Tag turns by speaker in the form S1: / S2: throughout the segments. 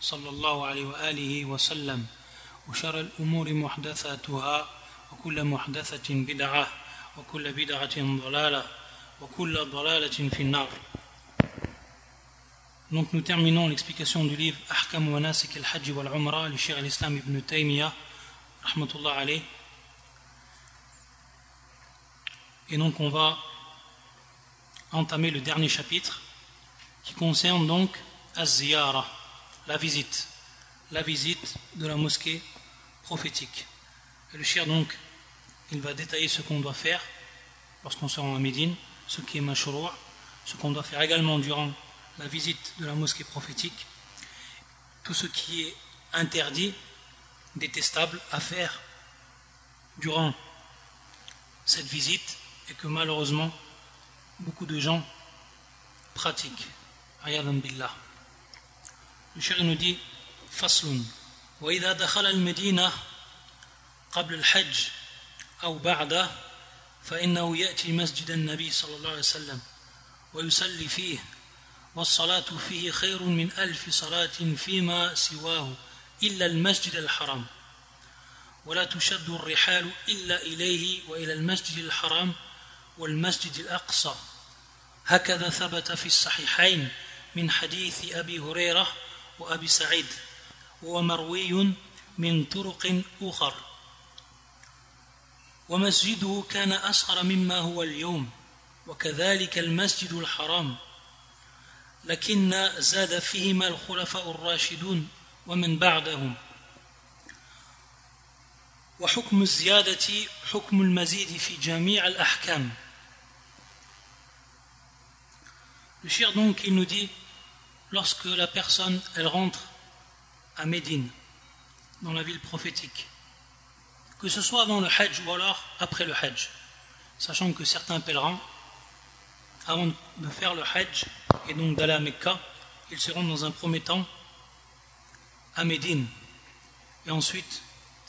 S1: صلى الله عليه وآله وسلم وشر الأمور محدثاتها وكل محدثة بدعة وكل بدعة ضلالة وكل ضلالة في النار Donc nous terminons l'explication du livre Ahkam wa Nasik al-Hajj wal Umrah, le Cheikh al-Islam ibn Taymiyyah, rahmatullah alayh. Et donc on va entamer le dernier chapitre qui concerne donc Az-Ziyara, la visite, de la mosquée prophétique. Le Cheikh donc, il va détailler ce qu'on doit faire lorsqu'on se rend à Médine, ce qui est mashroua, ce qu'on doit faire également durant la visite de la mosquée prophétique, tout ce qui est interdit, détestable à faire durant cette visite et que malheureusement beaucoup de gens pratiquent. billah. Nous dit فصل. وإذا دخل المدينة قبل الحج أو بعده فإنه يأتي مسجد النبي صلى الله عليه وسلم ويصلي فيه والصلاة فيه خير من ألف صلاة فيما سواه إلا المسجد الحرام. ولا تشد الرحال إلا إليه وإلى المسجد الحرام والمسجد الأقصى. هكذا ثبت في الصحيحين من حديث أبي هريرة وأبي سعيد وهو مروي من طرق أخر. ومسجده كان أصغر مما هو اليوم وكذلك المسجد الحرام. لكن زاد فيهما الخلفاء الراشدون ومن بعدهم. وحكم الزيادة حكم المزيد في جميع الأحكام. Le donc il nous dit lorsque la personne elle rentre à Médine dans la ville prophétique que ce soit avant le Hajj ou alors après le Hajj sachant que certains pèlerins avant de faire le Hajj et donc d'aller à Mecca, ils se rendent dans un premier temps à Médine. Et ensuite,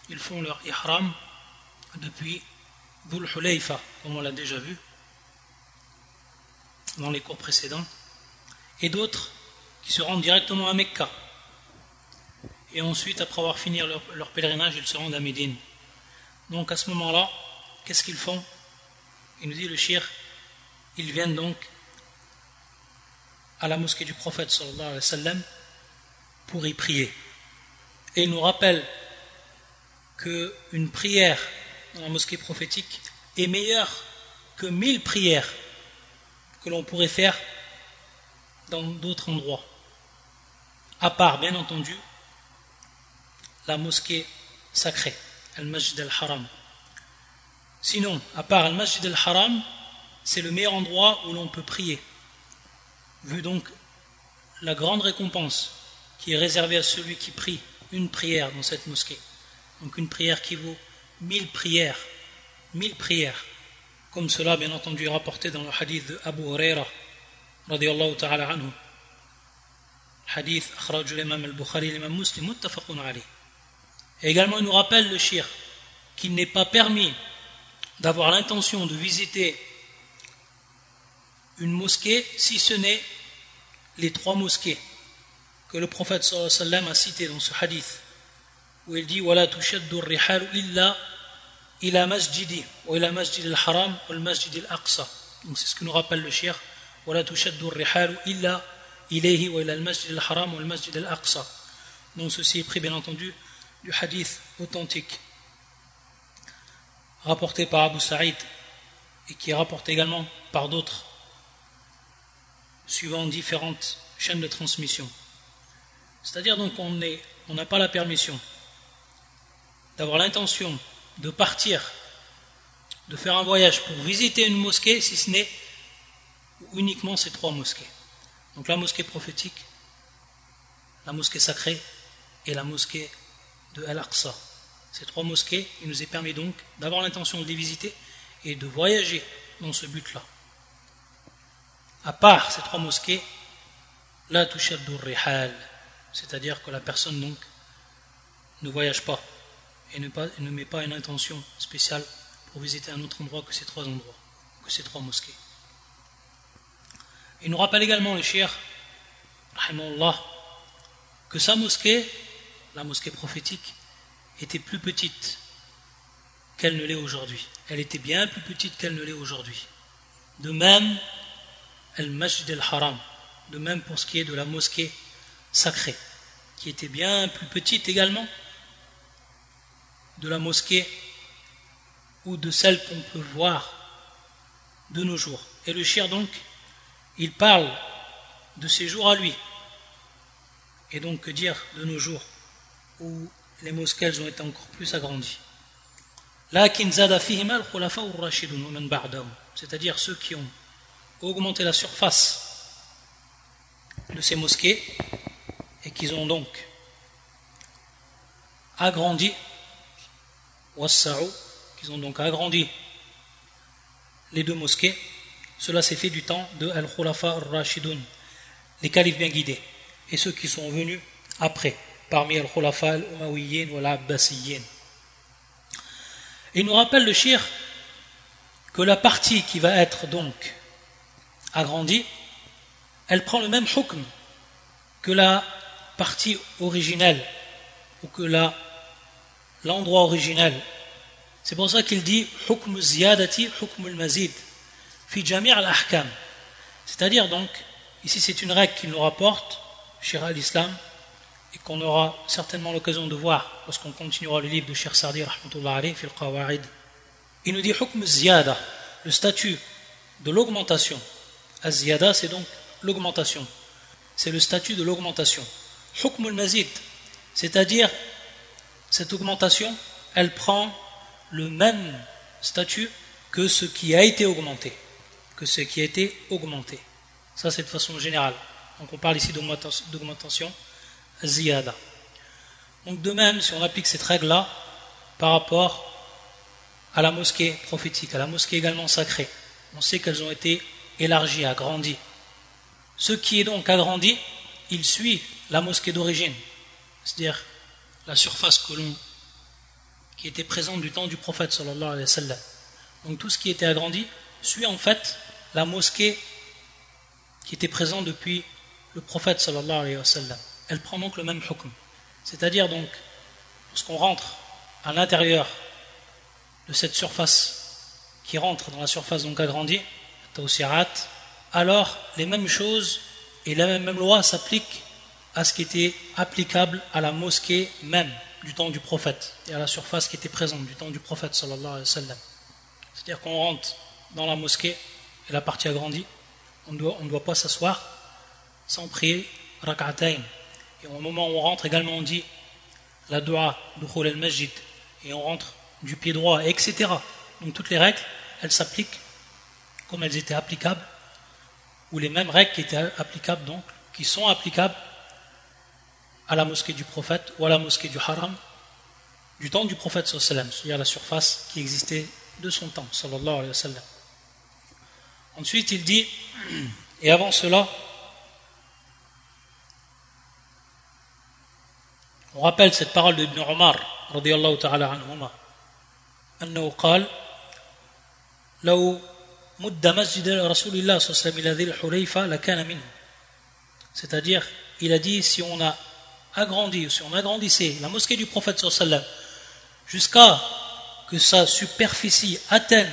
S1: ils font leur ihram depuis Dhul comme on l'a déjà vu dans les cours précédents. Et d'autres qui se rendent directement à Mecca. Et ensuite, après avoir fini leur, pèlerinage, ils se rendent à Médine. Donc à ce moment-là, qu'est-ce qu'ils font? Il nous dit le shir ils viennent donc à la mosquée du prophète sallallahu alayhi wa sallam pour y prier. Et il nous rappelle qu'une prière dans la mosquée prophétique est meilleure que mille prières que l'on pourrait faire dans d'autres endroits. À part, bien entendu, la mosquée sacrée, Al-Masjid al-Haram. Sinon, à part Al-Masjid al-Haram, c'est le meilleur endroit où l'on peut prier. Vu donc la grande récompense qui est réservée à celui qui prie une prière dans cette mosquée. Donc une prière qui vaut mille prières, mille prières, comme cela bien entendu est rapporté dans le hadith de Abu Huraira, radiallahu ta'ala anhu Hadith akhraj l'imam al-Bukhari, l'imam muslim, muttafaqun alayh. Et également il nous rappelle le shir qu'il n'est pas permis d'avoir l'intention de visiter une mosquée si ce n'est les trois mosquées que le prophète sallallahu alayhi wa sallam a cité dans ce hadith où il dit ولا تشد الرحال إلا إلى مسجدي وإلى مسجد الحرام والمسجد الأقصى donc c'est ce que nous rappelle le shir ولا تشد الرحال إلا ilayhi wa ila al-masjid al-haram wa al-masjid al-aqsa. Donc ceci est pris bien entendu du hadith authentique rapporté par Abu Sa'id et qui est rapporté également par d'autres suivant différentes chaînes de transmission. C'est-à-dire donc on n'a pas la permission d'avoir l'intention de partir, de faire un voyage pour visiter une mosquée si ce n'est uniquement ces trois mosquées. Donc la mosquée prophétique, la mosquée sacrée et la mosquée de Al-Aqsa. Ces trois mosquées, il nous est permis donc d'avoir l'intention de les visiter et de voyager dans ce but-là. À part ces trois mosquées, la rihal, c'est-à-dire que la personne donc ne voyage pas et ne, ne met pas une intention spéciale pour visiter un autre endroit que ces trois endroits, que ces trois mosquées. Il nous rappelle également le shir, que sa mosquée, la mosquée prophétique, était plus petite qu'elle ne l'est aujourd'hui. Elle était bien plus petite qu'elle ne l'est aujourd'hui. De même, Al-Masjid al-Haram, de même pour ce qui est de la mosquée sacrée, qui était bien plus petite également de la mosquée ou de celle qu'on peut voir de nos jours. Et le shir donc, il parle de ses jours à lui. Et donc que dire de nos jours où les mosquées ont été encore plus agrandies? C'est-à-dire ceux qui ont augmenté la surface de ces mosquées et qui ont donc agrandi qu'ils ont donc agrandi les deux mosquées, cela s'est fait du temps de Al-Khulafa al-Rashidun, les califes bien guidés, et ceux qui sont venus après, parmi Al-Khulafa al-Umayyin ou al-Abbasiyyin. Il nous rappelle le shir que la partie qui va être donc agrandie, elle prend le même hukm que la partie originelle ou que la l'endroit originel. C'est pour ça qu'il dit hukm ziyadati hukm mazid fi jami' al-ahkam. C'est-à-dire donc, ici c'est une règle qu'il nous rapporte, Shira l'Islam, et qu'on aura certainement l'occasion de voir lorsqu'on continuera le livre de Shir Sardi, fil qawaid. Il nous dit hukm ziyada, le statut de l'augmentation. Az-ziyada, c'est donc l'augmentation. C'est le statut de l'augmentation. Hukm al-mazid, c'est-à-dire cette augmentation, elle prend le même statut que ce qui a été augmenté, que ce qui a été augmenté. Ça, c'est de façon générale. Donc, on parle ici d'augmentation ziyada. Donc, de même, si on applique cette règle-là par rapport à la mosquée prophétique, à la mosquée également sacrée, on sait qu'elles ont été élargies, agrandies. Ce qui est donc agrandi, il suit la mosquée d'origine. C'est-à-dire, la surface que qui était présente du temps du prophète sallallahu alayhi wa sallam. Donc tout ce qui était agrandi suit en fait la mosquée qui était présente depuis le prophète sallallahu alayhi. Elle prend donc le même hukm. C'est-à-dire donc, lorsqu'on rentre à l'intérieur de cette surface qui rentre dans la surface donc agrandie, alors les mêmes choses et la même loi s'appliquent à ce qui était applicable à la mosquée même du temps du prophète et à la surface qui était présente du temps du prophète. C'est-à-dire qu'on rentre dans la mosquée et la partie agrandie, on ne doit, pas s'asseoir sans prier rak'atayn. Et au moment où on rentre également on dit la dua du al-masjid et on rentre du pied droit, etc. Donc toutes les règles, elles s'appliquent comme elles étaient applicables, ou les mêmes règles qui étaient applicables donc, qui sont applicables à la mosquée du prophète ou à la mosquée du haram du temps du prophète sallam, c'est-à-dire la surface qui existait de son temps sallallahu alayhi wa sallam. Ensuite, il dit et avant cela on rappelle cette parole de Ibn Omar radiyallahu ta'ala anhuma أنه قال لو مد مسجد رسول الله صلى الله عليه وسلم إلى ذي الحليفة لكان منه c'est-à-dire il a dit si on a agrandi, si on agrandissait la mosquée du prophète sallam jusqu'à que sa superficie atteigne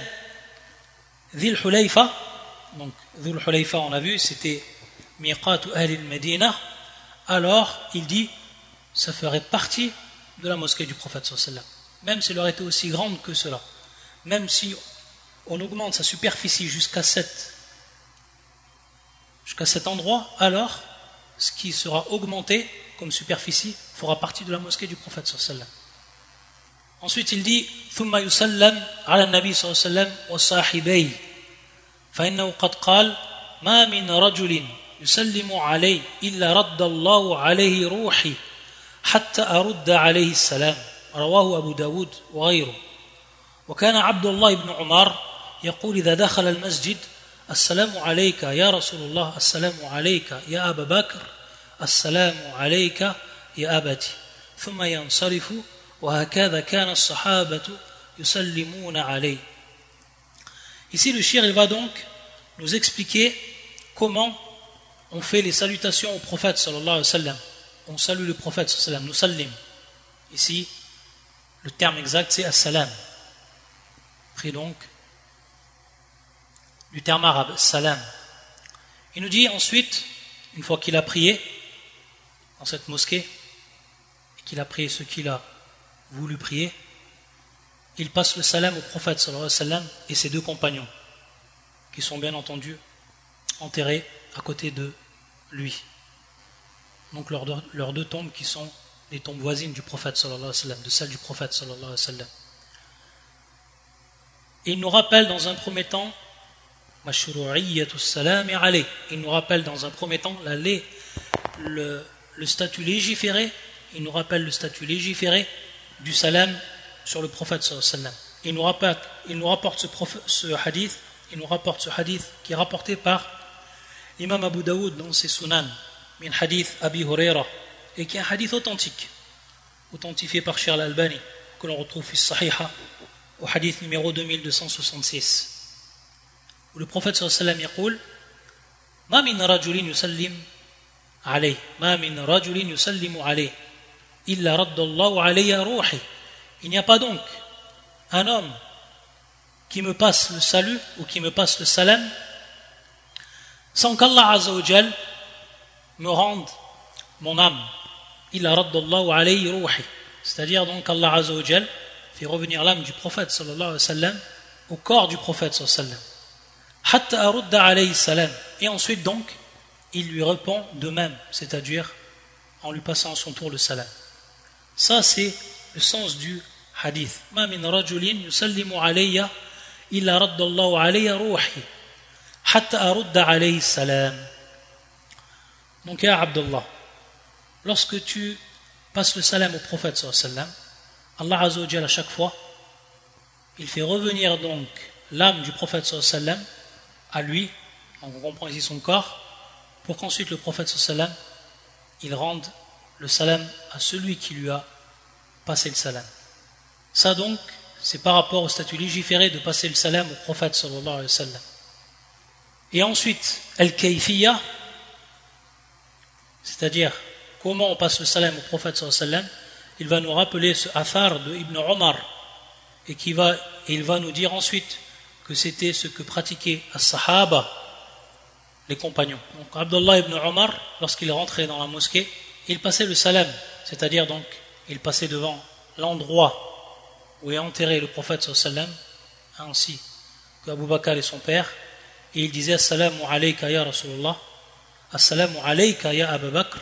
S1: Dhul Hulayfa, donc Dhul Hulayfa on a vu c'était Miqat al Medina, alors il dit ça ferait partie de la mosquée du prophète sallam même si elle aurait été aussi grande que cela, même si on augmente sa superficie jusqu'à cet, jusqu'à cet endroit, alors ce qui sera augmenté comme superficie fera partie de la mosquée du prophète sallam. Ensuite il dit ثم يسلم على النبي صلى الله عليه وسلم وصاحبيه فإنه قد قال ما من رجل يسلم علي إلا رد الله عليه روحي حتى أرد عليه السلام. رواه أبو داود وغيره. وكان عبد الله بن عمر يقول إذا دخل المسجد السلام عليك يا رسول الله السلام عليك يا أبا بكر السلام عليك يا أبتي. ثم ينصرف وهكذا كان الصحابة يسلمون عليه. Ici, le shir, il va donc nous expliquer comment on fait les salutations au prophète sallallahu alayhi wa sallam. On salue le prophète nous salim. Ici, le terme exact c'est as-salam. Pris donc du terme arabe, salam. Il nous dit ensuite, une fois qu'il a prié dans cette mosquée, et qu'il a prié ce qu'il a voulu prier, il passe le salam au prophète sallallahu et ses deux compagnons, qui sont bien entendu enterrés à côté de lui. Donc leurs deux, tombes qui sont les tombes voisines du prophète sallallahu alayhi wa sallam, de celles du prophète sallallahu sallam. Et il nous rappelle dans un premier temps il nous rappelle dans un premier temps la, le statut légiféré, il nous rappelle le statut légiféré du salam sur le prophète sallam. Il nous rapporte, il nous rapporte ce, ce, hadith, il nous rapporte ce hadith qui est rapporté par l'imam Abu Daoud dans ses sunan, min hadith Abi Huraira, et qui est un hadith authentique, authentifié par Shir al-Albani, que l'on retrouve au Sahiha, au hadith numéro 2266. Où le prophète sallam يقول ما من رجل يسلم عليه ما من رجل يسلم عليه إلا رد الله علي روحي il n'y a pas donc un homme qui me passe le salut ou qui me passe le salam sans qu'Allah Azzawajal me rende mon âme. Il a alayhi ruhi. C'est-à-dire donc Allah Azzawajal fait revenir l'âme du prophète sallallahu alayhi sallam au corps du prophète sallallahu alayhi sallam. Et ensuite donc, il lui répond de même, c'est-à-dire en lui passant à son tour le salam. Ça c'est le sens du hadith ما من رجل يسلم علي إلا رد الله علي روحي حتى أرد عليه السلام donc ya Abdullah lorsque tu passes le salam au prophète sallam Allah Azzawajal à chaque fois il fait revenir donc l'âme du prophète sallam à lui on comprend ici son corps pour qu'ensuite le prophète sallam il rende le salam à celui qui lui a passé le salam Ça donc, c'est par rapport au statut légiféré de passer le salam au prophète sallallahu alayhi wa. Et ensuite, al-kayfiyya, c'est-à-dire comment on passe le salam au prophète sallallahu alayhi il va nous rappeler ce athar de Ibn Omar et, qui va, il va nous dire ensuite que c'était ce que pratiquaient as-sahaba, les compagnons. Donc Abdullah ibn Omar, lorsqu'il rentrait dans la mosquée, il passait le salam, c'est-à-dire donc il passait devant l'endroit où est enterré le prophète sallam ainsi qu'Abu Bakr et son père et il disait assalamu alayka ya Rasulullah assalamu alayka ya Abu Bakr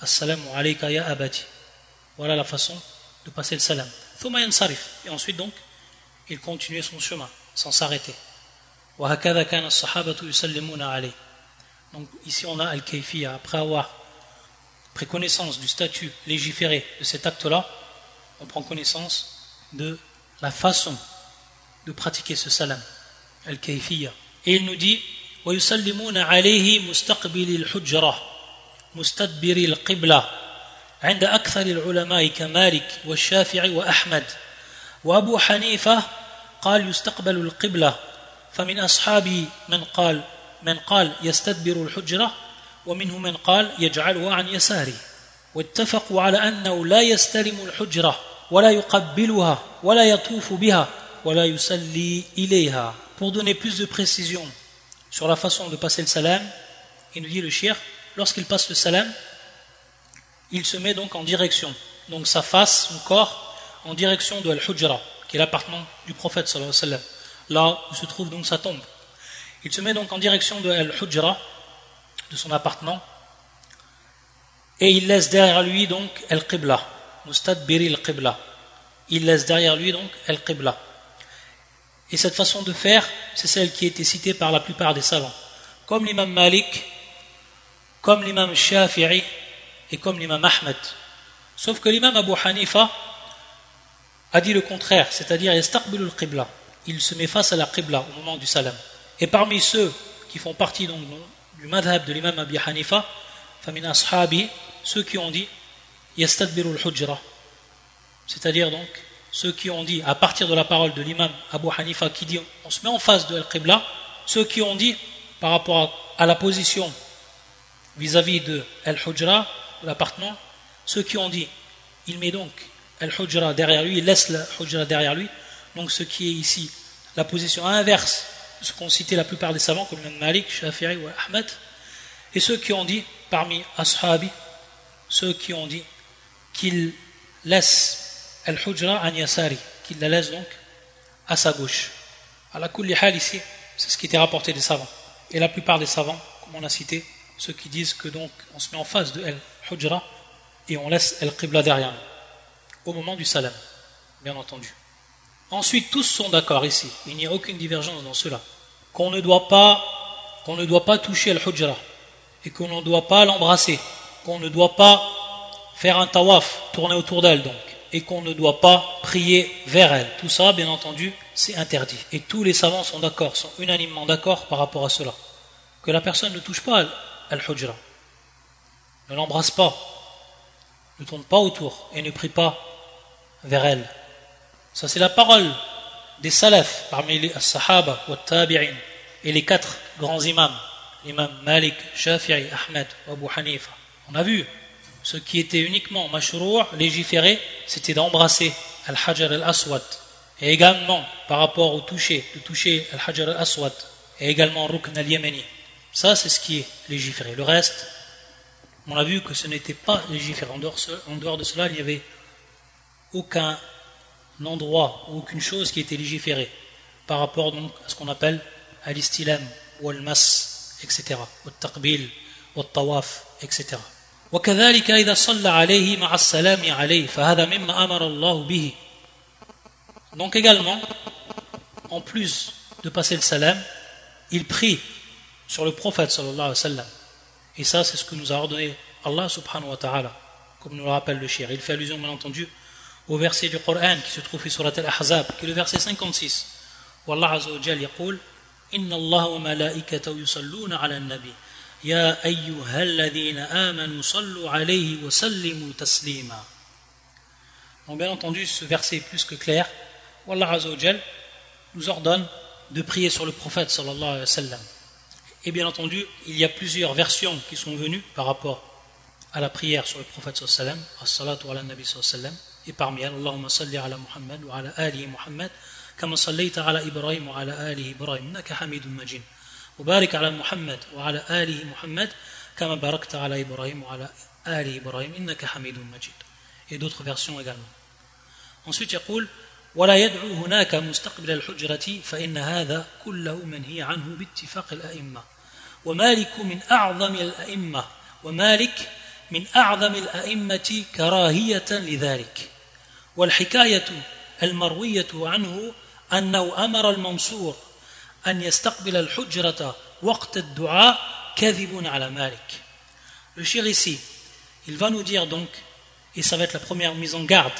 S1: assalamu alayka ya abati. Voilà la façon de passer le salam. Et ensuite donc il continuait son chemin sans s'arrêter. Donc ici on a Al-Kayfiya après avoir pris connaissance du statut légiféré de cet acte là on prend connaissance de la façon de pratiquer ce salam, al-kayfiyya. Et il nous dit ويسلمون عليه مستقبل الحجرة مستدبر القبلة عند أكثر العلماء كمالك والشافعي وأحمد وأبو حنيفة قال يستقبل القبلة فمن أصحابي من قال من قال يستدبر الحجرة ومنهم من قال يجعلها عن يساره واتفقوا على أنه لا يستلم الحجرة pour donner plus de précision sur la façon de passer le salam, il nous dit le shir, lorsqu'il passe le salam, il se met donc en direction, donc sa face, son corps, en direction de Al-Hujra, qui est l'appartement du prophète là où se trouve donc sa tombe. Il se met donc en direction de Al-Hujra, de son appartement, et il laisse derrière lui donc Al-Qibla, Biri al-Qibla. Il laisse derrière lui donc al-Qibla. Et cette façon de faire, c'est celle qui a été citée par la plupart des savants. Comme l'imam Malik, comme l'imam Shafi'i et comme l'imam Ahmed. Sauf que l'imam Abu Hanifa a dit le contraire, c'est-à-dire qibla. Il se met face à la qibla au moment du salam. Et parmi ceux qui font partie donc du madhab de l'imam Abu Hanifa, famina ashabi, ceux qui ont dit yastadbiru al-hujra. C'est-à-dire donc ceux qui ont dit à partir de la parole de l'imam Abu Hanifa qui dit on se met en face de al-qibla, ceux qui ont dit par rapport à, la position vis-à-vis de al-hujra, l'appartement, ceux qui ont dit il met donc al-hujra derrière lui, il laisse la hujra derrière lui. Donc ce qui est ici la position inverse de ce qu'ont cité la plupart des savants, comme même Malik, Shafi'i ou Ahmed. Et ceux qui ont dit, parmi Ashabi, ceux qui ont dit qu'il laisse al-hujra an yasari, qu'il la laisse donc à sa gauche. À la hal ici, c'est ce qui était rapporté des savants. Et la plupart des savants, comme on a cité, ceux qui disent que donc on se met en face de al-hujra et on laisse al-qibla derrière nous au moment du salam, bien entendu. Ensuite, tous sont d'accord ici, il n'y a aucune divergence dans cela, qu'on ne doit pas, qu'on ne doit pas toucher al-hujra, et qu'on ne doit pas l'embrasser, qu'on ne doit pas faire un tawaf, tourner autour d'elle donc, et qu'on ne doit pas prier vers elle. Tout ça, bien entendu, c'est interdit. Et tous les savants sont d'accord, sont unanimement d'accord par rapport à cela. Que la personne ne touche pas al-hujra, ne l'embrasse pas, ne tourne pas autour et ne prie pas vers elle. Ça, c'est la parole des salafs parmi les sahaba et les quatre grands imams, l'imam Malik, Shafi'i, Ahmed, Abu Hanifa. On a vu, ce qui était uniquement mashrour, légiféré, c'était d'embrasser al-hajar al-aswad. Et également, par rapport au toucher, de toucher al-hajar al-aswad, et également rukn al-yamani. Ça, c'est ce qui est légiféré. Le reste, on a vu que ce n'était pas légiféré. En dehors, de cela, il n'y avait aucun endroit ou aucune chose qui était légiférée par rapport à ce qu'on appelle al-istilam ou al-mas, etc. Au taqbil, au tawaf, etc وكذلك إذا صلى عليه مع السلام عليه فهذا مما أمر الله به donc également en plus de passer le salam il prie sur le prophète sallallahu alayhi wa sallam et ça c'est ce que nous a ordonné Allah subhanahu wa ta'ala comme nous le rappelle le shir il fait allusion bien entendu au verset du Coran qui se trouve sur la Al-Ahzab, qui est le verset 56. Où Allah Azza wa Jal yaqul Inna Allah wa malaikatahu yusalluna ala nabi Ya ayyuhalladhina amanu sallu alayhi wa sallimu taslima. Donc bien entendu, ce verset est plus que clair. Où Allah Azza wa Jal nous ordonne de prier sur le prophète sallallahu alayhi wa sallam. Et bien entendu, il y a plusieurs versions qui sont venues par rapport à la prière sur le prophète sallallahu alayhi wa sallam, as-salatu ala nabi sallallahu alayhi wa sallam. et parmi elles Allahumma salli ala Muhammad wa ala ali Muhammad كما صليت على إبراهيم وعلى آله إبراهيم إنك حميد مجيد وبارك على محمد وعلى آله محمد كما باركت على إبراهيم وعلى آله إبراهيم. إنك حميد مجيد. Et d'autres versions également. Ensuite يقول ولا يدعو هناك مستقبل الحجرة فإن هذا كله منهي عنه باتفاق الأئمة. ومالك من أعظم الأئمة. ومالك من أعظم الأئمة كراهية لذلك. والحكاية المروية عنه أنه أمر المنصور. أن يستقبل الحجرة وقت الدعاء كذب على مالك Le shir ici, il va nous dire donc, et ça va être la première mise en garde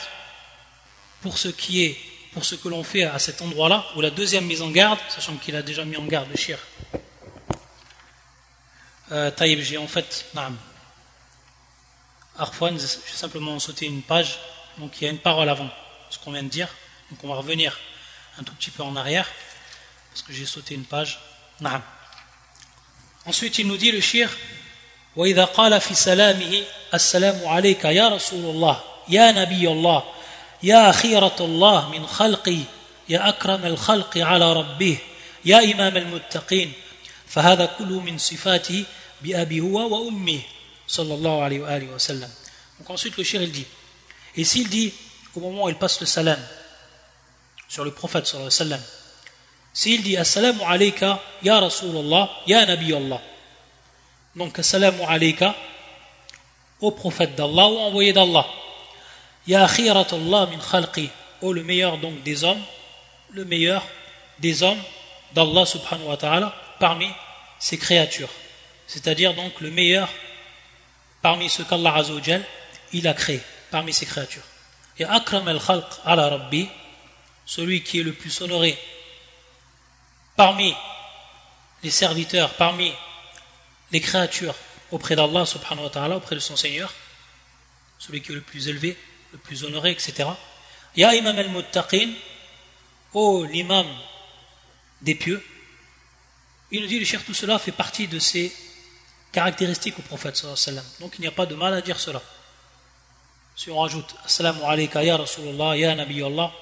S1: pour ce qui est, pour ce que l'on fait à cet endroit-là, ou la deuxième mise en garde, sachant qu'il a déjà mis en garde le shir. Euh, Taïb, j'ai en fait, naam, Arfouane, j'ai simplement sauté une page, donc il y a une parole avant ce qu'on vient de dire, donc on va revenir un tout petit peu en arrière, parce que j'ai sauté une page. Ensuite, il nous dit le shir, وإذا قال في سلامه السلام عليك يا رسول الله يا نبي الله يا خيرة الله من خلقي يا أكرم الخلق على ربه يا إمام المتقين فهذا كله من صفاته بأبي هو وأمه sallallahu alayhi wa, sallam. Donc ensuite le shir il dit, et s'il dit au moment où il passe le salam sur le prophète sallallahu alayhi wa sallam, s'il dit assalamu alayka ya Rasulallah ya Nabi Allah, donc assalamu alayka au prophète d'Allah ou envoyé d'Allah, ya Allah min khalqi, au le meilleur donc des hommes, le meilleur des hommes d'Allah subhanahu wa ta'ala parmi ses créatures, c'est-à-dire donc le meilleur parmi ceux qu'Allah il a créé. parmi ses créatures. Et Akram al-Khalq ala Rabbi, celui qui est le plus honoré parmi les serviteurs, parmi les créatures auprès d'Allah auprès de son Seigneur, celui qui est le plus élevé, le plus honoré, etc. Ya Imam al-Muttaqin, oh l'imam des pieux, il nous dit, le cher, tout cela fait partie de ses caractéristiques au prophète Donc il n'y a pas de mal à dire cela. Si on rajoute Assalamu alayka ya Rasulullah, ya Nabi Allah,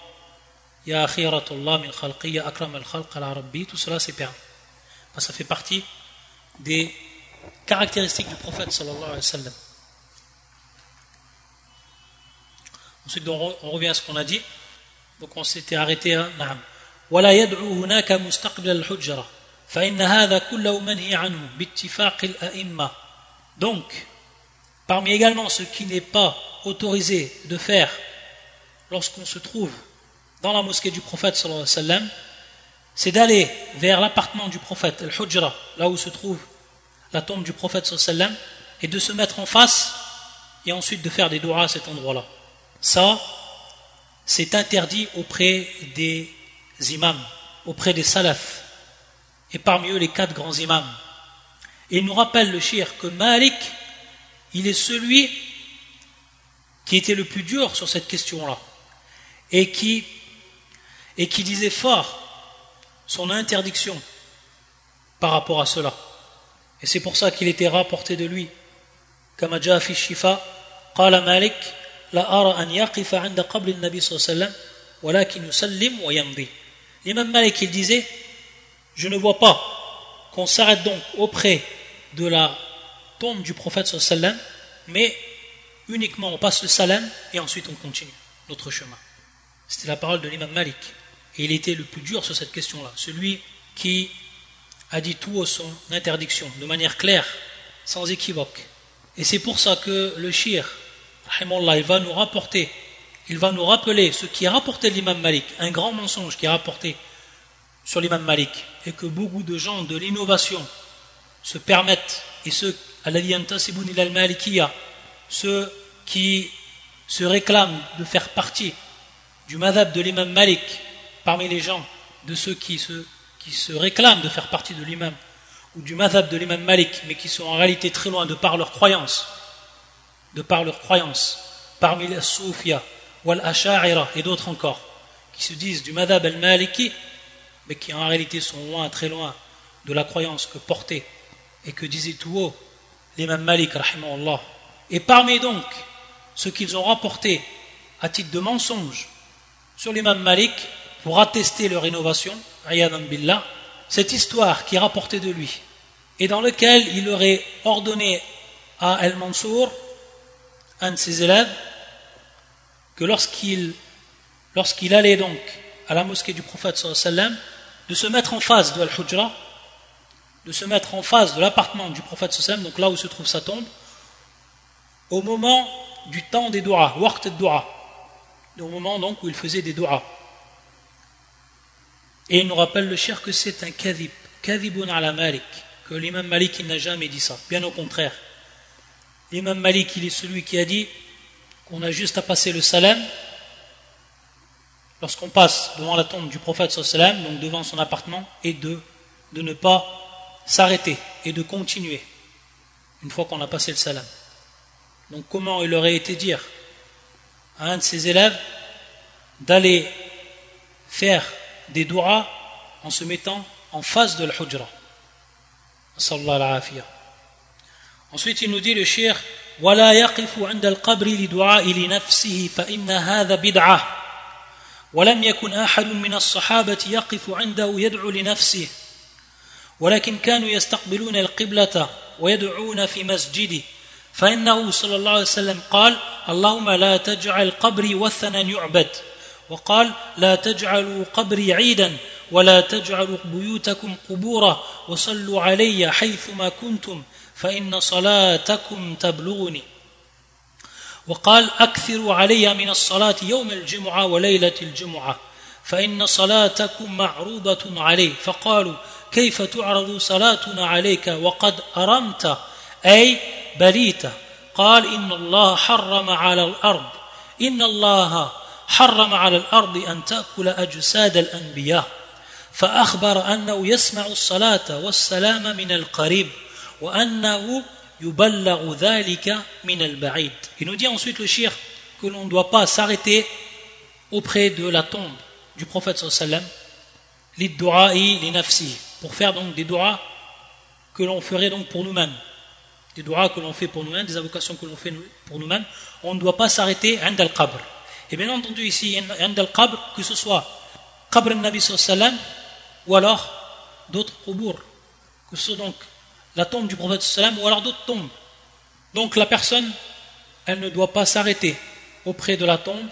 S1: ya Akhiratullah min khalqi, ya Akram al-Khalq ala Rabbi, tout cela c'est permis. Ça fait partie des caractéristiques du prophète sallallahu alayhi wa sallam. Ensuite, on revient à ce qu'on a dit. Donc on s'était arrêté à Naam. ولا يدعو هناك مستقبل الحجرة فإن هذا كله منهي عنه باتفاق الأئمة Donc, parmi également ce qui n'est pas autorisé de faire lorsqu'on se trouve dans la mosquée du prophète sallallahu alayhi wa sallam, c'est d'aller vers l'appartement du prophète, al Hujra, là où se trouve la tombe du prophète sallam, et de se mettre en face et ensuite de faire des doigts à cet endroit-là. Ça, c'est interdit auprès des imams, auprès des salafs, et parmi eux les quatre grands imams. Et il nous rappelle le shir que Malik, il est celui qui était le plus dur sur cette question-là, et qui, et qui disait fort son interdiction par rapport à cela. Et c'est pour ça qu'il était rapporté de lui. كما جاء في الشفاء قال مالك لا أرى أن يقف عند قبل النبي صلى الله عليه وسلم ولكن يسلم ويمضي L'imam Malik il disait je ne vois pas qu'on s'arrête donc auprès de la tombe du prophète sallam mais uniquement on passe le salam et ensuite on continue notre chemin c'était la parole de l'imam Malik et il était le plus dur sur cette question-là. Celui qui a dit tout son interdiction, de manière claire, sans équivoque. Et c'est pour ça que le shir, il va nous rapporter, il va nous rappeler ce qui a rapporté l'imam Malik, un grand mensonge qui a rapporté sur l'imam Malik, et que beaucoup de gens de l'innovation se permettent, et ceux à ceux qui se réclament de faire partie du madhab de l'imam Malik, parmi les gens de ceux qui se, réclament de faire partie de l'imam ou du madhab de l'imam Malik, mais qui sont en réalité très loin de par leur croyance, de par leur croyance, parmi les Soufia, wal Asha'ira et d'autres encore, qui se disent du madhab al-Maliki, mais qui en réalité sont loin, très loin de la croyance que portait et que disait tout haut l'imam Malik, Allah. Et parmi donc ce qu'ils ont rapporté à titre de mensonge sur l'imam Malik, pour attester leur innovation, billah, cette histoire qui est rapportée de lui, et dans laquelle il aurait ordonné à Al-Mansour, un de ses élèves, que lorsqu'il allait donc à la mosquée du prophète sallam, de se mettre en face de Al-Hujra, de se mettre en face de l'appartement du prophète sallam, donc là où se trouve sa tombe, au moment du temps des doigts, waqt doigts, au moment donc où il faisait des doigts. Et il nous rappelle le cher que c'est un kadhib, kadhibun ala Malik, que l'imam Malik n'a jamais dit ça, bien au contraire. L'imam Malik il est celui qui a dit qu'on a juste à passer le salam lorsqu'on passe devant la tombe du prophète sallam, donc devant son appartement, et de, de ne pas s'arrêter et de continuer une fois qu'on a passé le salam. Donc comment il aurait été dire à un de ses élèves d'aller faire des doigts en se mettant en face de l'hujra. Ensuite, il nous dit le shir ولا يقف عند القبر لدعاء لنفسه فإن هذا بدعة ولم يكن أحد من الصحابة يقف عنده يدعو لنفسه ولكن كانوا يستقبلون القبلة ويدعون في مسجده فإنه صلى الله عليه وسلم قال اللهم لا تجعل قبري وثنا يعبد وقال لا تجعلوا قبري عيدا ولا تجعلوا بيوتكم قبورا وصلوا علي حيثما كنتم فإن صلاتكم تبلغني. وقال أكثروا علي من الصلاة يوم الجمعة وليلة الجمعة فإن صلاتكم معروضة عليه. فقالوا كيف تعرض صلاتنا عليك وقد أرمت؟ أي بليت. قال إن الله حرم على الأرض. إن الله حرم على الأرض أن تأكل أجساد الأنبياء فأخبر أنه يسمع الصلاة والسلام من القريب وأنه يبلغ ذلك من البعيد Il nous dit ensuite le shir que l'on ne doit pas s'arrêter auprès de la tombe du prophète sallam pour faire donc des doigts que l'on ferait donc pour nous-mêmes des doigts que l'on fait pour nous-mêmes des invocations que l'on fait pour nous-mêmes on ne doit pas s'arrêter عند القبر et bien entendu ici, il y a que ce soit Qabr al-Nabi ou alors d'autres Qubur, que ce soit donc la tombe du prophète sallam ou alors d'autres tombes. Donc la personne, elle ne doit pas s'arrêter auprès de la tombe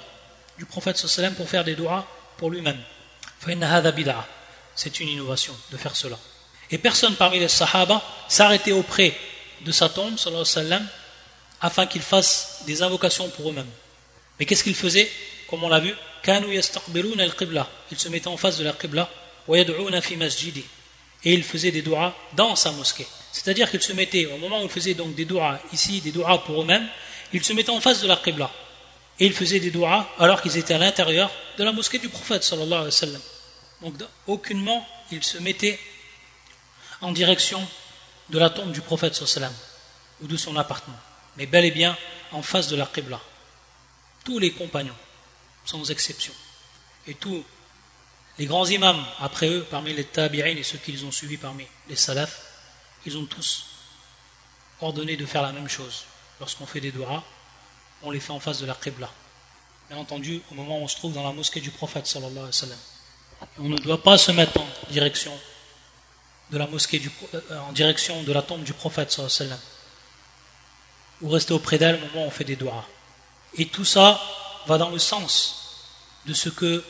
S1: du prophète pour faire des doigts pour lui-même. C'est une innovation de faire cela. Et personne parmi les Sahaba s'arrêtait auprès de sa tombe, sallam, afin qu'ils fassent des invocations pour eux-mêmes mais qu'est-ce qu'ils faisaient comme on l'a vu ils se mettaient en face de la qibla et ils faisaient des doigts dans sa mosquée. C'est-à-dire qu'ils se mettaient au moment où ils faisaient donc des doigts ici des doigts pour eux-mêmes ils se mettaient en face de la qibla et ils faisaient des doigts alors qu'ils étaient à l'intérieur de la mosquée du prophète sallallahu alayhi wa sallam. Donc aucunement ils se mettaient en direction de la tombe du prophète ou de son appartement, mais bel et bien en face de la qibla. Tous les compagnons, sans exception, et tous les grands imams après eux, parmi les tabi'in et ceux qui les ont suivis parmi les salafs, ils ont tous ordonné de faire la même chose. Lorsqu'on fait des doigts, on les fait en face de la Qibla. Bien entendu, au moment où on se trouve dans la mosquée du prophète sallallahu alayhi wa sallam. On ne doit pas se mettre en direction de la mosquée euh, en direction de la tombe du prophète sallallahu. Ou rester auprès d'elle au moment où on fait des doigts. Et tout ça va dans le sens de ce que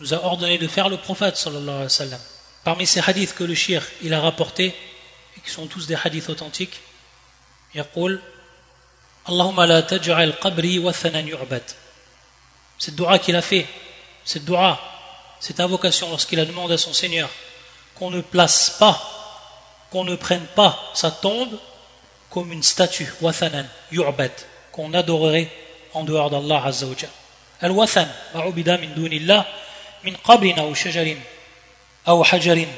S1: nous a ordonné de faire le prophète wa. Parmi ces hadiths que le shir il a rapportés, et qui sont tous des hadiths authentiques, il a Allahumma la taj'al qabri wathanan yu'bad. Cette dua qu'il a fait, cette dua, cette invocation lorsqu'il a demandé à son Seigneur qu'on ne place pas, qu'on ne prenne pas sa tombe comme une statue, wathanan, yu'bad, qu'on adorerait en dehors d'Allah Al-wathan, ma'ubida min dunillah, min qabrin ou shajarin, ou hajarin,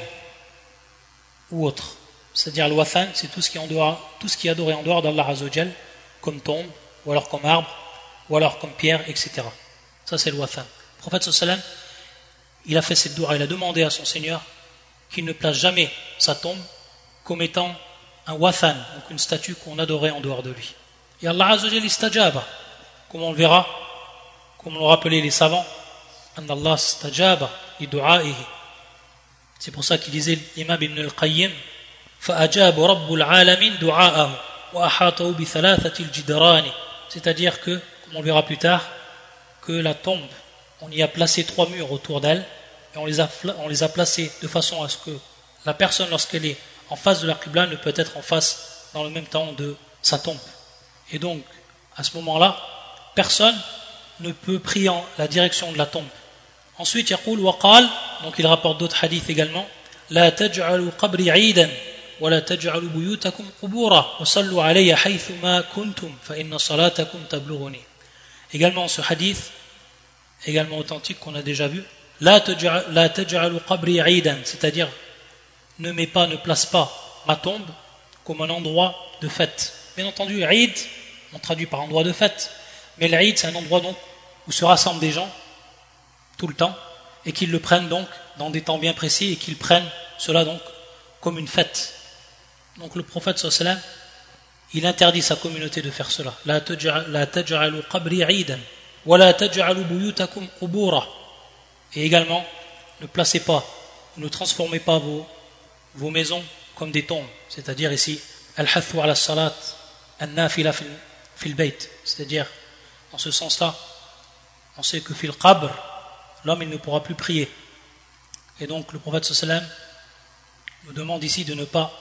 S1: ou autre. C'est-à-dire le wathan, c'est tout ce qui est en dehors, tout ce qui est adoré en dehors d'Allah comme tombe, ou alors comme arbre, ou alors comme pierre, etc. Ça, c'est le wafan. Le prophète sallam, il a fait cette doua, il a demandé à son Seigneur qu'il ne place jamais sa tombe comme étant un wafan, donc une statue qu'on adorait en dehors de lui. Et Allah Azzawajal istajaba, comme on le verra, comme l'ont rappelé les savants, Allah istajaba C'est pour ça qu'il disait l'imam ibn al-Qayyim, فأجاب رب العالمين دعاءه c'est-à-dire que, comme on verra plus tard, que la tombe, on y a placé trois murs autour d'elle, et on les, a, on les a placés de façon à ce que la personne, lorsqu'elle est en face de la Qibla, ne peut être en face dans le même temps de sa tombe. Et donc, à ce moment-là, personne ne peut prier en la direction de la tombe. Ensuite, il waqal, donc il rapporte d'autres hadiths également, la taj'alu qabri 'idan ولا تجعلوا بيوتكم قبورا وصلوا علي حيث ما كنتم فإن صلاتكم تبلغني également ce hadith également authentique qu'on a déjà vu لا تجعلوا قبري عيدا c'est-à-dire ne mets pas ne place pas ma tombe comme un endroit de fête bien entendu Eid on traduit par endroit de fête mais l'Eid c'est un endroit donc où se rassemblent des gens tout le temps et qu'ils le prennent donc dans des temps bien précis et qu'ils prennent cela donc comme une fête donc le prophète sallam, il interdit sa communauté de faire cela. Et également, ne placez pas, ne transformez pas vos, maisons comme des tombes. C'est-à-dire ici, al-hathu ala salat, al-nafila fil bayt. C'est-à-dire, dans ce sens-là, on sait que fil qabr, l'homme il ne pourra plus prier. Et donc le prophète sallam nous demande ici de ne pas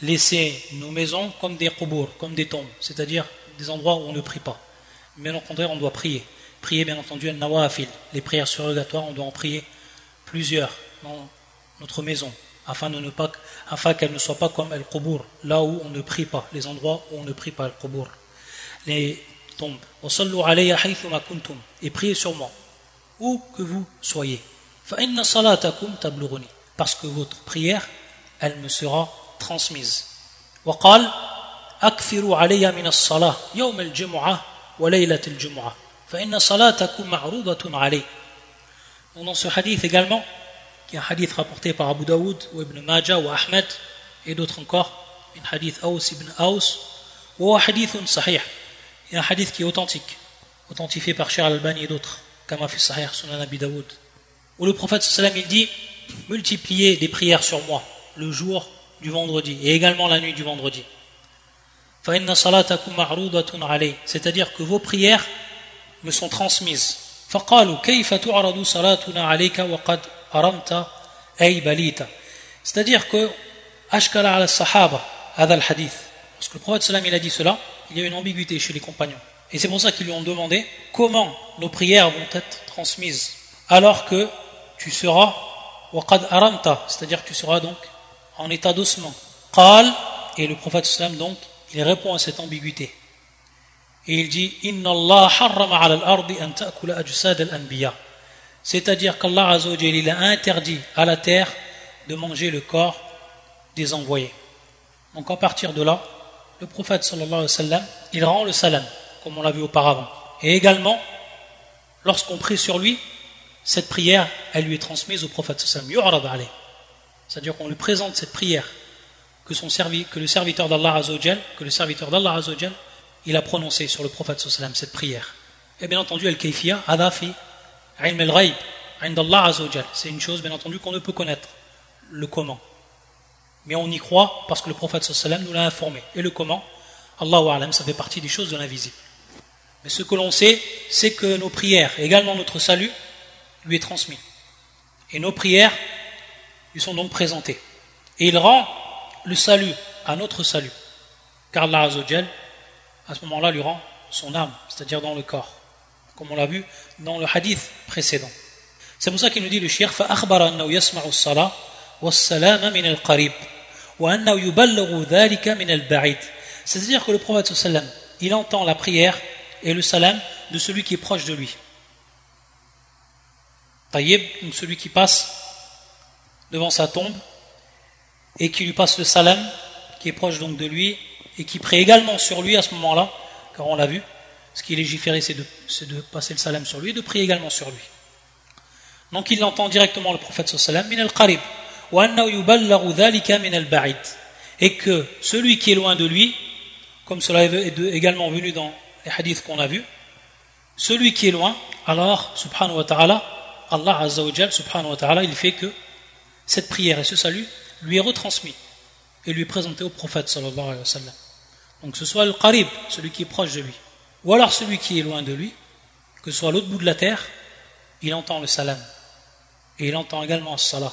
S1: laisser nos maisons comme des qubour, comme des tombes, c'est-à-dire des endroits où on ne prie pas. Mais au contraire, on doit prier. Prier, bien entendu, un nawafil, les prières surrogatoires, on doit en prier plusieurs dans notre maison, afin, de ne pas, pas comme el qubour, là où on ne prie pas, les endroits où on ne prie pas el qubour. Les tombes. Et priez sur moi, où que vous soyez. Parce que votre prière, elle me sera transmise. وقال أكثروا علي من الصلاة يوم الجمعة وليلة الجمعة فإن صلاتكم معروضة علي Dans ce hadith également, qui est un hadith rapporté par Abu Daoud ou Ibn Majah ou Ahmed et d'autres encore, un hadith Aus ibn Aus, ou un hadith sahih, et un hadith qui est authentique, authentifié par Cheikh al-Albani et d'autres, comme fait Sahih Sunan Abi où le prophète sallam il dit multipliez des prières sur moi le jour du vendredi et également la nuit du vendredi. C'est-à-dire que vos prières me sont transmises. C'est-à-dire que ashkala ala sahaba hadith. Parce que le prophète sallam il a dit cela, il y a une ambiguïté chez les compagnons. Et c'est pour ça qu'ils lui ont demandé comment nos prières vont être transmises alors que tu seras waqad aramta, c'est-à-dire que tu seras donc en état d'ossement. Qal, et le prophète sallam donc, il répond à cette ambiguïté. Et il dit Inna Allah al-ardi an ta'kula al-anbiya. C'est-à-dire qu'Allah a interdit à la terre de manger le corps des envoyés. Donc à partir de là, le prophète sallallahu alayhi wa sallam, il rend le salam, comme on l'a vu auparavant. Et également, lorsqu'on prie sur lui, cette prière, elle lui est transmise au prophète sallallahu alayhi wa sallam. C'est-à-dire qu'on lui présente cette prière que, son que le serviteur d'Allah Azzawajal, que le serviteur d'Allah Azzawajal, il a prononcé sur le prophète sallam cette prière. Et bien entendu, al-kayfiya, adafi, ilm Azzawajal. C'est une chose, bien entendu, qu'on ne peut connaître. Le comment. Mais on y croit parce que le prophète sallam nous l'a informé. Et le comment Allahu Alam, ça fait partie des choses de l'invisible. Mais ce que l'on sait, c'est que nos prières, également notre salut, lui est transmis. Et nos prières, lui sont donc présentés. Et il rend le salut à notre salut. Car Allah Azzawajal, à ce moment-là, lui rend son âme, c'est-à-dire dans le corps. Comme on l'a vu dans le hadith précédent. C'est pour ça qu'il nous dit le shir فأخبر أنه يسمع الصلاة والسلام من القريب c'est-à-dire que le prophète il entend la prière et le salam de celui qui est proche de lui. Taïb, celui qui passe devant sa tombe et qui lui passe le salam, qui est proche donc de lui, et qui prie également sur lui à ce moment-là, car on l'a vu, ce qui est légiféré, c'est de, passer le salam sur lui et de prier également sur lui. Donc il entend directement le prophète sallam min al-qarib, et que celui qui est loin de lui, comme cela est également venu dans les hadiths qu'on a vus, celui qui est loin, alors, subhanahu wa ta'ala, Allah azza wa subhanahu wa ta'ala, il fait que cette prière et ce salut lui est retransmis et lui est présenté au prophète sallallahu alayhi wa sallam. Donc ce soit le qarib, celui qui est proche de lui, ou alors celui qui est loin de lui, que ce soit l'autre bout de la terre, il entend le salam. Et il entend également le salah.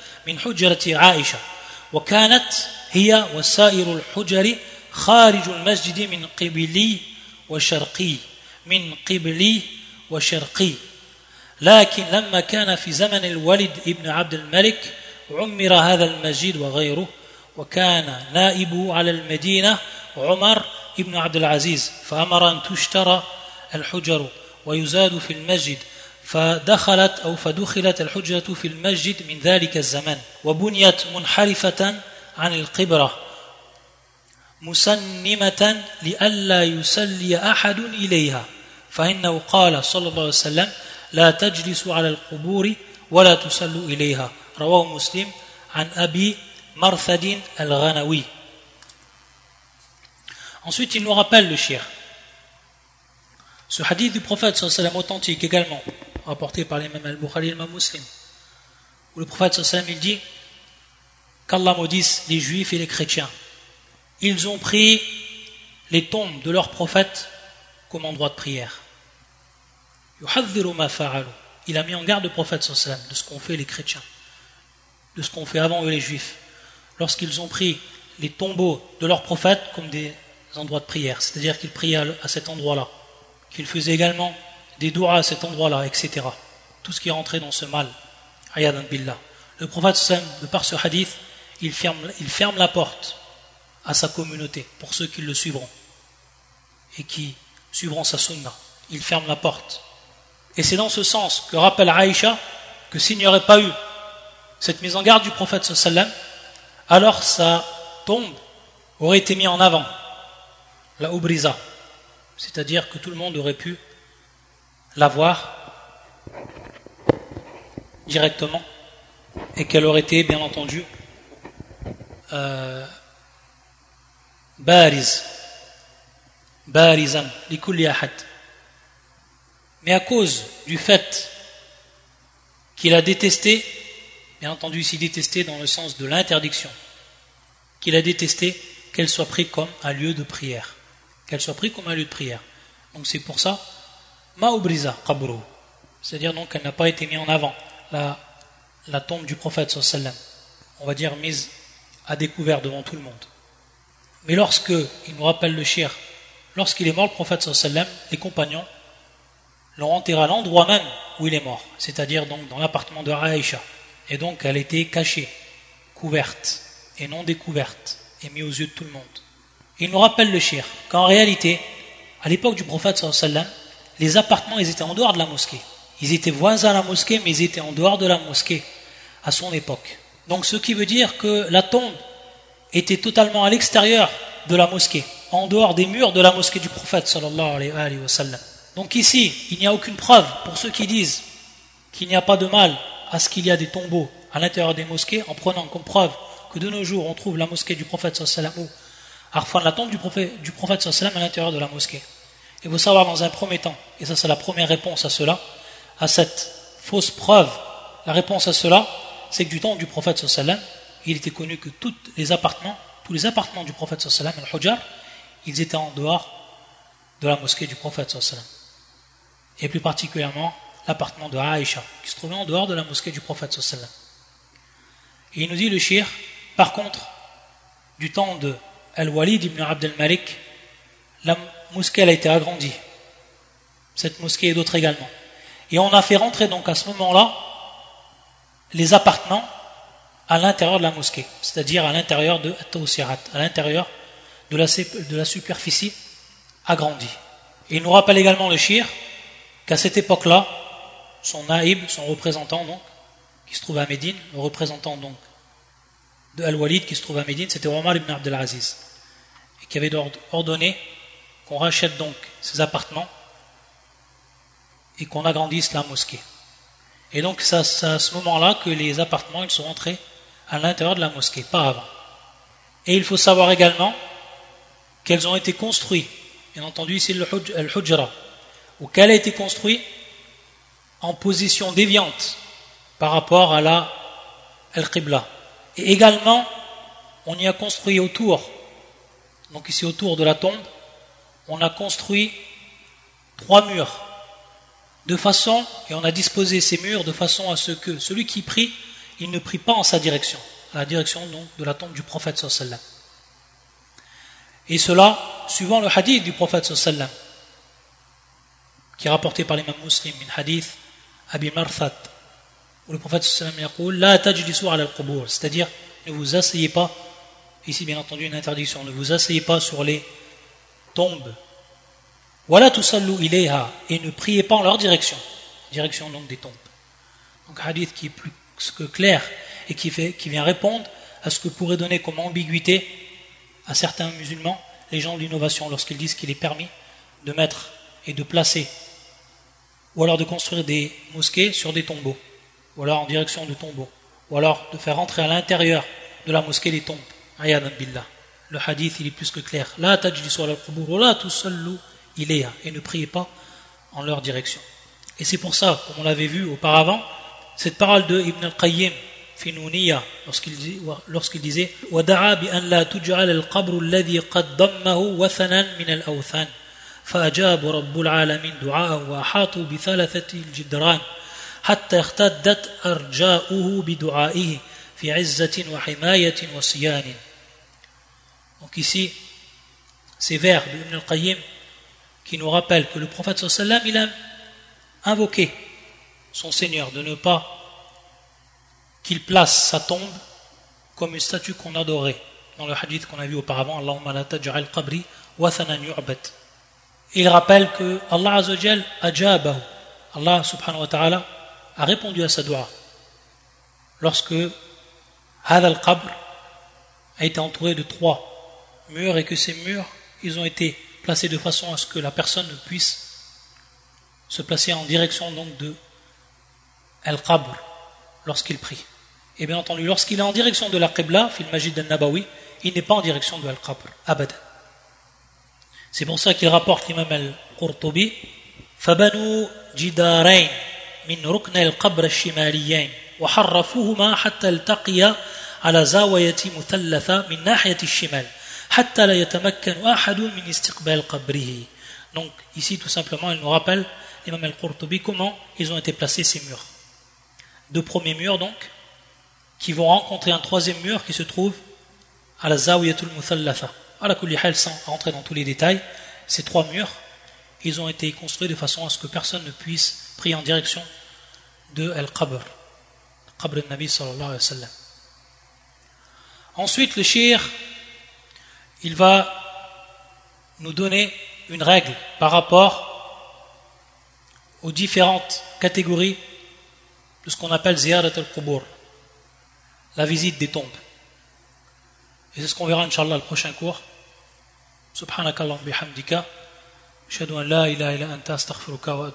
S1: من حجرة عائشة وكانت هي وسائر الحجر خارج المسجد من قبلي وشرقي من قبلي وشرقي. لكن لما كان في زمن الولد ابن عبد الملك عمر هذا المسجد وغيره وكان نائبه على المدينة عمر ابن عبد العزيز فأمر أن تشترى الحجر ويزاد في المسجد. فدخلت أو فدخلت الحجرة في المسجد من ذلك الزمن وبنيت منحرفة عن القبرة مسنمة لئلا يسلي أحد إليها فإنه قال صلى الله عليه وسلم لا تجلسوا على القبور ولا تسلوا إليها. رواه مسلم عن أبي مرثد الغنوي. Ensuite, il nous rappelle le shir. Ce hadith du prophète sallam authentique également, rapporté par l'imam al-Bukhari et l'imam muslim, où le prophète sallam il dit qu'Allah maudisse les juifs et les chrétiens. Ils ont pris les tombes de leurs prophètes comme endroit de prière. Il a mis en garde le prophète de ce qu'ont fait les chrétiens, de ce qu'ont fait avant eux les juifs, lorsqu'ils ont pris les tombeaux de leurs prophètes comme des endroits de prière, c'est-à-dire qu'ils priaient à cet endroit-là, qu'ils faisaient également des doigts à cet endroit-là, etc. Tout ce qui est rentré dans ce mal. billah. Le prophète, de par ce hadith, il ferme, il ferme la porte à sa communauté pour ceux qui le suivront et qui suivront sa sunna. Il ferme la porte. Et c'est dans ce sens que rappelle Aïcha que s'il n'y aurait pas eu cette mise en garde du prophète sallam, alors sa tombe aurait été mise en avant, la oubrisa, c'est-à-dire que tout le monde aurait pu la voir directement et qu'elle aurait été bien entendu euh, bariz barizan mais à cause du fait qu'il a détesté bien entendu ici détesté dans le sens de l'interdiction qu'il a détesté qu'elle soit prise comme un lieu de prière qu'elle soit prise comme un lieu de prière. Donc c'est pour ça ma'ubriza qabru c'est-à-dire donc qu'elle n'a pas été mise en avant la, tombe du prophète sallam on va dire mise à découvert devant tout le monde mais lorsque il nous rappelle le shir lorsqu'il est mort le prophète sallam les compagnons l'ont enterré à l'endroit même où il est mort, c'est-à-dire donc dans l'appartement de Aïcha. Et donc elle était cachée, couverte, et non découverte, et mise aux yeux de tout le monde. il nous rappelle le shir qu'en réalité, à l'époque du prophète sallam, les appartements ils étaient en dehors de la mosquée. Ils étaient voisins à la mosquée, mais ils étaient en dehors de la mosquée à son époque. Donc ce qui veut dire que la tombe était totalement à l'extérieur de la mosquée, en dehors des murs de la mosquée du prophète sallallahu alayhi wa sallam. Donc ici, il n'y a aucune preuve pour ceux qui disent qu'il n'y a pas de mal à ce qu'il y a des tombeaux à l'intérieur des mosquées, en prenant comme preuve que de nos jours on trouve la mosquée du prophète ou Arfan, la tombe du prophète, du prophète sallam à l'intérieur de la mosquée. Et vous savoir dans un premier temps, et ça c'est la première réponse à cela, à cette fausse preuve, la réponse à cela, c'est que du temps du prophète sallam, il était connu que tous les appartements, tous les appartements du prophète sallam, al ils étaient en dehors de la mosquée du prophète sallam et plus particulièrement l'appartement de Aïcha, qui se trouvait en dehors de la mosquée du prophète sallam. Et il nous dit le shir, par contre, du temps de Al-Walid ibn Abd al-Malik, mosquée a été agrandie. Cette mosquée et d'autres également. Et on a fait rentrer donc à ce moment-là les appartements à l'intérieur de la mosquée, c'est-à-dire à, l'intérieur de Tawsirat, à l'intérieur de la, de la superficie agrandie. Et il nous rappelle également le shir qu'à cette époque-là, son naïb, son représentant donc, qui se trouve à Médine, le représentant donc de Al-Walid qui se trouve à Médine, c'était Omar ibn Abdelaziz, et qui avait ordonné qu'on rachète donc ses appartements et qu'on agrandisse la mosquée. Et donc c'est à ce moment-là que les appartements sont entrés à l'intérieur de la mosquée, pas avant. Et il faut savoir également qu'elles ont été construites, bien entendu ici le Hujra, auquel a été construit en position déviante par rapport à la Al-Qibla. Et également, on y a construit autour, donc ici autour de la tombe, on a construit trois murs, de façon, et on a disposé ces murs de façon à ce que celui qui prie, il ne prie pas en sa direction, à la direction donc de la tombe du prophète sallallahu Et cela, suivant le hadith du prophète sallallahu qui est rapporté par l'imam muslim, min hadith Abi Marthat, où le prophète sallam La tajlisu ala al c'est-à-dire, ne vous asseyez pas, ici bien entendu une interdiction, ne vous asseyez pas sur les tombes. Voilà tusallu ilayha, et ne priez pas en leur direction, direction donc des tombes. Donc hadith qui est plus que clair et qui, fait, qui vient répondre à ce que pourrait donner comme ambiguïté à certains musulmans, les gens de l'innovation, lorsqu'ils disent qu'il est permis de mettre et de placer ou alors de construire des mosquées sur des tombeaux, ou alors en direction de tombeaux, ou alors de faire entrer à l'intérieur de la mosquée des tombes. billah Le hadith il est plus que clair. La tajlisu ala la tusallu ilayha et ne priez pas en leur direction. Et c'est pour ça, comme on l'avait vu auparavant, cette parole de Ibn al-Qayyim Finouniya, lorsqu'il lorsqu'il disait وَدَعَا بِأَنْ لَا تُجْعَلَ الْقَبْرُ الَّذِي قَدْ ضَمَّهُ وَثَنًا مِنَ الْأَوْثَانِ فأجاب رب العالمين دعاءه وأحاطوا بثلاثة الجدران حتى اختدت أرجاؤه بدعائه في عزة وحماية وصيان donc ici, ces vers de Ibn al-Qayyim qui nous rappellent que le prophète sallam il a invoqué son Seigneur de ne pas qu'il place sa tombe comme une statue qu'on adorait dans le hadith qu'on a vu auparavant Allahumma la taj'al qabri wathanan yu'bad. Il rappelle que Allah Allah subhanahu wa ta'ala a répondu à sa dua lorsque Had al-Qabr a été entouré de trois murs et que ces murs ils ont été placés de façon à ce que la personne ne puisse se placer en direction donc de al-Qabr lorsqu'il prie. Et bien entendu, lorsqu'il est en direction de la Qibla, fil Majid al-Nabawi, il n'est pas en direction de al-Qabr, abadan. C'est pour ça qu'il rapporte l'imam al-Qurtubi, فبنوا جدارين من ركن القبر الشماليين وحرفوهما حتى التقيا على زاوية مثلثة من ناحية الشمال donc ici tout simplement, il nous rappelle l'imam al-Qurtubi comment ils ont été placés ces murs. Deux premiers murs donc, qui vont rencontrer un troisième mur qui se trouve à la Zawiyatul Muthallafa. À la Kulihal, sans rentrer dans tous les détails, ces trois murs, ils ont été construits de façon à ce que personne ne puisse prier en direction de Al-Qabr, Qabr al-Nabi sallallahu alayhi wa sallam. Ensuite, le shir il va nous donner une règle par rapport aux différentes catégories de ce qu'on appelle ziyarat al-qubur, la visite des tombes. Et c'est ce qu'on verra, Inch'Allah, le prochain cours. Subhanakallah bihamdika. La anta astaghfiruka wa.